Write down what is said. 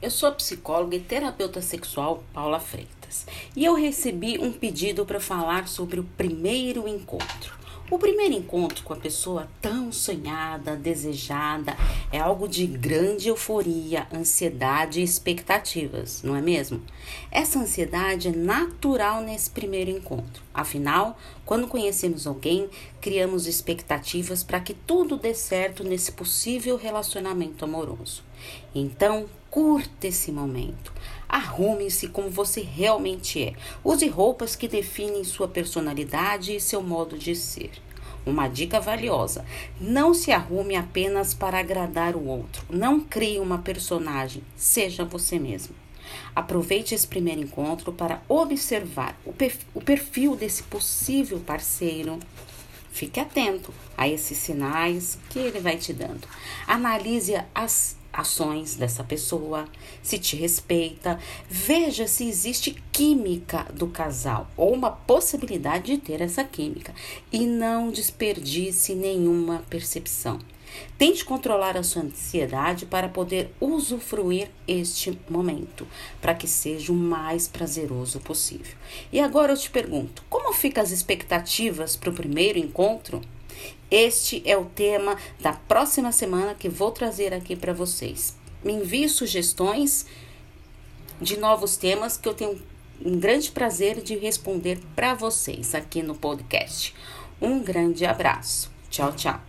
Eu sou a psicóloga e terapeuta sexual Paula Freitas e eu recebi um pedido para falar sobre o primeiro encontro. O primeiro encontro com a pessoa tão sonhada, desejada, é algo de grande euforia, ansiedade e expectativas, não é mesmo? Essa ansiedade é natural nesse primeiro encontro. Afinal, quando conhecemos alguém, criamos expectativas para que tudo dê certo nesse possível relacionamento amoroso. Então, curta esse momento. Arrume-se como você realmente é. Use roupas que definem sua personalidade e seu modo de ser. Uma dica valiosa: não se arrume apenas para agradar o outro. Não crie uma personagem, seja você mesmo. Aproveite esse primeiro encontro para observar o perfil desse possível parceiro. Fique atento a esses sinais que ele vai te dando. Analise as ações dessa pessoa, se te respeita, veja se existe química do casal ou uma possibilidade de ter essa química e não desperdice nenhuma percepção. Tente controlar a sua ansiedade para poder usufruir este momento, para que seja o mais prazeroso possível. E agora eu te pergunto: como ficam as expectativas para o primeiro encontro? Este é o tema da próxima semana que vou trazer aqui para vocês. Me envie sugestões de novos temas que eu tenho um grande prazer de responder para vocês aqui no podcast. Um grande abraço. Tchau, tchau.